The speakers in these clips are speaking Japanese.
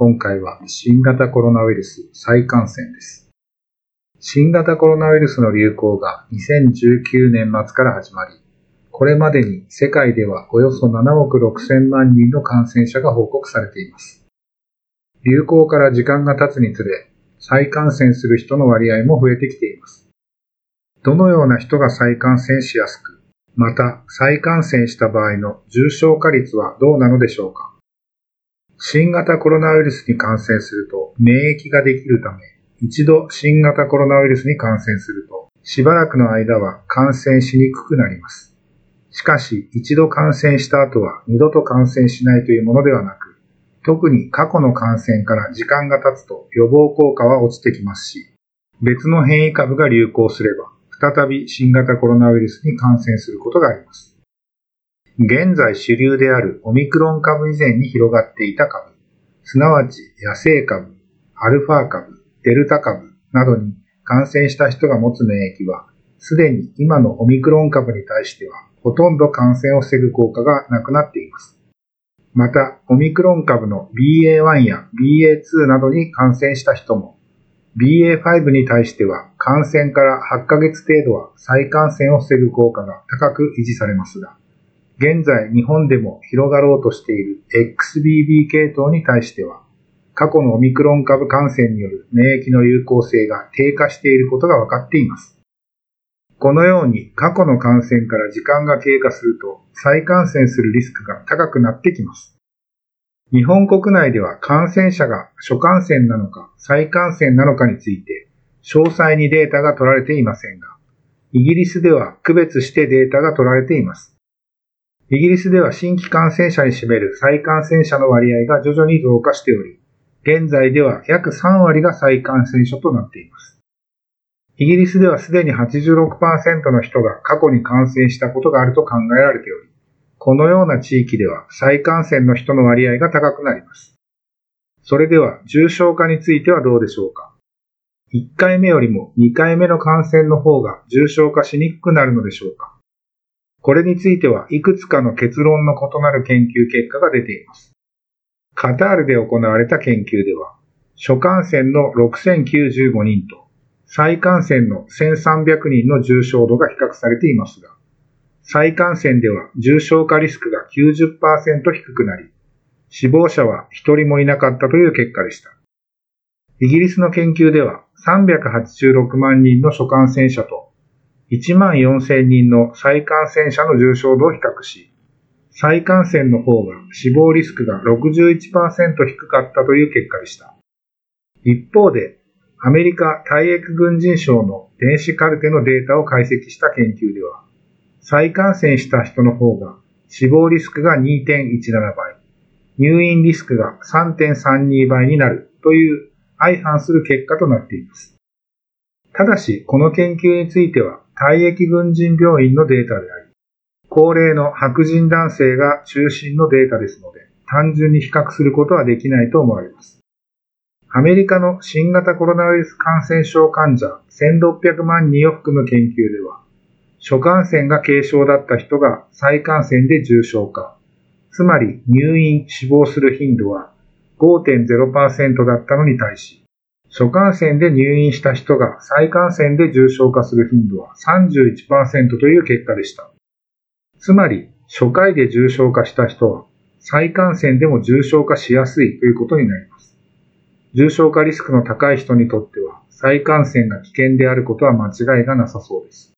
今回は新型コロナウイルス再感染です。新型コロナウイルスの流行が2019年末から始まり、これまでに世界ではおよそ7億6千万人の感染者が報告されています。流行から時間が経つにつれ、再感染する人の割合も増えてきています。どのような人が再感染しやすく、また再感染した場合の重症化率はどうなのでしょうか？新型コロナウイルスに感染すると免疫ができるため、一度新型コロナウイルスに感染すると、しばらくの間は感染しにくくなります。しかし、一度感染した後は二度と感染しないというものではなく、特に過去の感染から時間が経つと予防効果は落ちてきますし、別の変異株が流行すれば、再び新型コロナウイルスに感染することがあります。現在主流であるオミクロン株以前に広がっていた株、すなわち野生株、アルファ株、デルタ株などに感染した人が持つ免疫は、すでに今のオミクロン株に対してはほとんど感染を防ぐ効果がなくなっています。また、オミクロン株の BA.1 や BA.2 などに感染した人も BA.5 に対しては感染から8ヶ月程度は再感染を防ぐ効果が高く維持されますが、現在日本でも広がろうとしている XBB 系統に対しては、過去のオミクロン株感染による免疫の有効性が低下していることが分かっています。このように過去の感染から時間が経過すると再感染するリスクが高くなってきます。日本国内では感染者が初感染なのか再感染なのかについて詳細にデータが取られていませんが、イギリスでは区別してデータが取られています。イギリスでは新規感染者に占める再感染者の割合が徐々に増加しており、現在では約3割が再感染者となっています。イギリスではすでに86%の人が過去に感染したことがあると考えられており、このような地域では再感染の人の割合が高くなります。それでは重症化についてはどうでしょうか ?1 回目よりも2回目の感染の方が重症化しにくくなるのでしょうかこれについてはいくつかの結論の異なる研究結果が出ています。カタールで行われた研究では、初感染の6095人と再感染の1300人の重症度が比較されていますが、再感染では重症化リスクが90%低くなり、死亡者は1人もいなかったという結果でした。イギリスの研究では386万人の初感染者と1万4000人の再感染者の重症度を比較し、再感染の方が死亡リスクが61%低かったという結果でした。一方で、アメリカ退役軍人省の電子カルテのデータを解析した研究では、再感染した人の方が死亡リスクが2.17倍、入院リスクが3.32倍になるという相反する結果となっています。ただし、この研究については退役軍人病院のデータであり、高齢の白人男性が中心のデータですので、単純に比較することはできないと思われます。アメリカの新型コロナウイルス感染症患者1600万人を含む研究では、初感染が軽症だった人が再感染で重症化、つまり入院、死亡する頻度は5.0%だったのに対し、初感染で入院した人が再感染で重症化する頻度は31%という結果でした。つまり、初回で重症化した人は再感染でも重症化しやすいということになります。重症化リスクの高い人にとっては再感染が危険であることは間違いがなさそうです。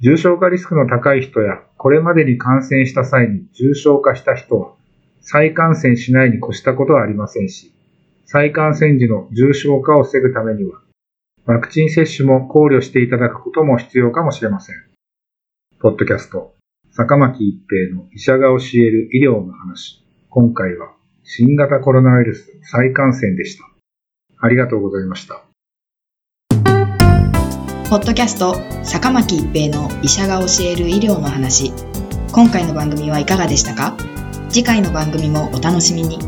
重症化リスクの高い人やこれまでに感染した際に重症化した人は再感染しないに越したことはありませんし、再感染時の重症化を防ぐためには、ワクチン接種も考慮していただくことも必要かもしれません。ポッドキャスト、坂巻一平の医者が教える医療の話。今回は、新型コロナウイルス再感染でした。ありがとうございました。ポッドキャスト坂巻一平の医者が教える医療の話今回の番組はいかがでしたか？次回の番組もお楽しみに